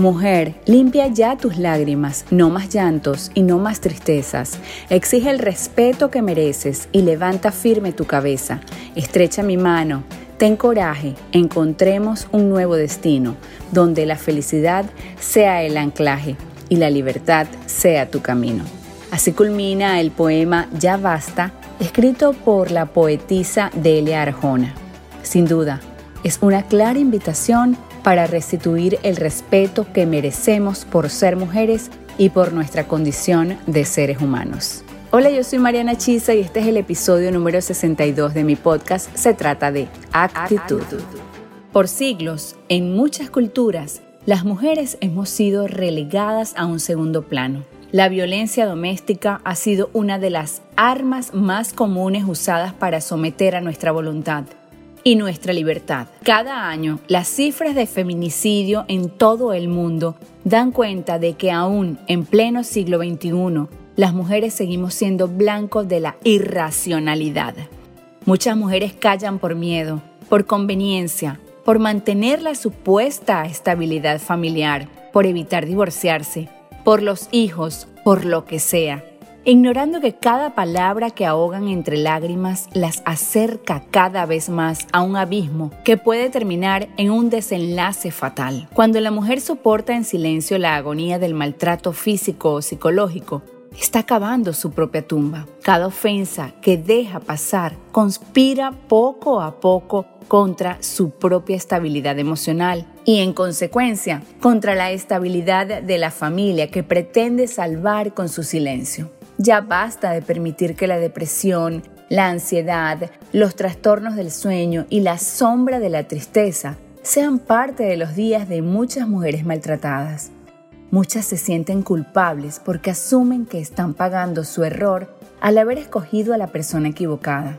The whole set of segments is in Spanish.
Mujer, limpia ya tus lágrimas, no más llantos y no más tristezas. Exige el respeto que mereces y levanta firme tu cabeza. Estrecha mi mano, ten coraje, encontremos un nuevo destino, donde la felicidad sea el anclaje y la libertad sea tu camino. Así culmina el poema Ya basta, escrito por la poetisa Delia Arjona. Sin duda, es una clara invitación para restituir el respeto que merecemos por ser mujeres y por nuestra condición de seres humanos. Hola, yo soy Mariana Chisa y este es el episodio número 62 de mi podcast. Se trata de actitud. Por siglos, en muchas culturas, las mujeres hemos sido relegadas a un segundo plano. La violencia doméstica ha sido una de las armas más comunes usadas para someter a nuestra voluntad y nuestra libertad. Cada año, las cifras de feminicidio en todo el mundo dan cuenta de que aún en pleno siglo XXI, las mujeres seguimos siendo blancos de la irracionalidad. Muchas mujeres callan por miedo, por conveniencia, por mantener la supuesta estabilidad familiar, por evitar divorciarse, por los hijos, por lo que sea ignorando que cada palabra que ahogan entre lágrimas las acerca cada vez más a un abismo que puede terminar en un desenlace fatal. Cuando la mujer soporta en silencio la agonía del maltrato físico o psicológico, está cavando su propia tumba. Cada ofensa que deja pasar conspira poco a poco contra su propia estabilidad emocional y en consecuencia contra la estabilidad de la familia que pretende salvar con su silencio. Ya basta de permitir que la depresión, la ansiedad, los trastornos del sueño y la sombra de la tristeza sean parte de los días de muchas mujeres maltratadas. Muchas se sienten culpables porque asumen que están pagando su error al haber escogido a la persona equivocada.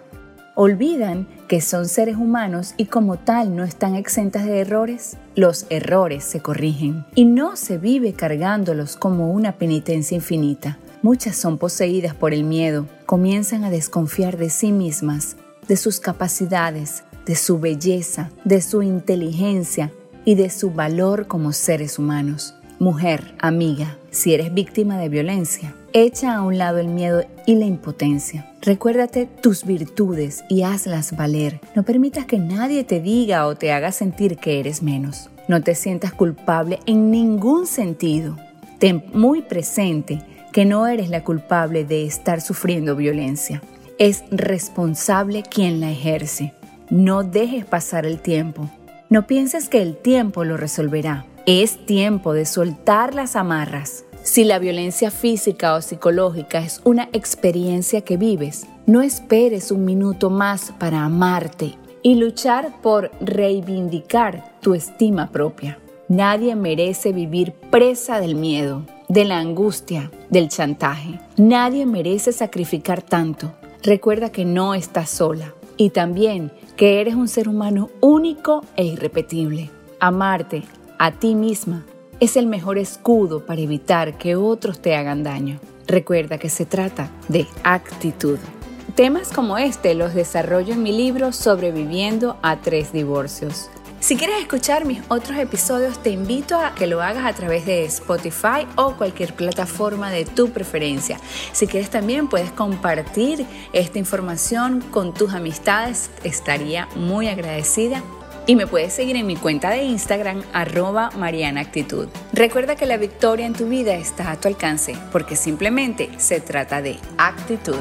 Olvidan que son seres humanos y como tal no están exentas de errores. Los errores se corrigen y no se vive cargándolos como una penitencia infinita. Muchas son poseídas por el miedo, comienzan a desconfiar de sí mismas, de sus capacidades, de su belleza, de su inteligencia y de su valor como seres humanos. Mujer, amiga, si eres víctima de violencia, echa a un lado el miedo y la impotencia. Recuérdate tus virtudes y hazlas valer. No permitas que nadie te diga o te haga sentir que eres menos. No te sientas culpable en ningún sentido. Ten muy presente que no eres la culpable de estar sufriendo violencia. Es responsable quien la ejerce. No dejes pasar el tiempo. No pienses que el tiempo lo resolverá. Es tiempo de soltar las amarras. Si la violencia física o psicológica es una experiencia que vives, no esperes un minuto más para amarte y luchar por reivindicar tu estima propia. Nadie merece vivir presa del miedo de la angustia, del chantaje. Nadie merece sacrificar tanto. Recuerda que no estás sola y también que eres un ser humano único e irrepetible. Amarte a ti misma es el mejor escudo para evitar que otros te hagan daño. Recuerda que se trata de actitud. Temas como este los desarrollo en mi libro Sobreviviendo a tres divorcios. Si quieres escuchar mis otros episodios, te invito a que lo hagas a través de Spotify o cualquier plataforma de tu preferencia. Si quieres también puedes compartir esta información con tus amistades, estaría muy agradecida. Y me puedes seguir en mi cuenta de Instagram, arroba Mariana Actitud. Recuerda que la victoria en tu vida está a tu alcance, porque simplemente se trata de actitud.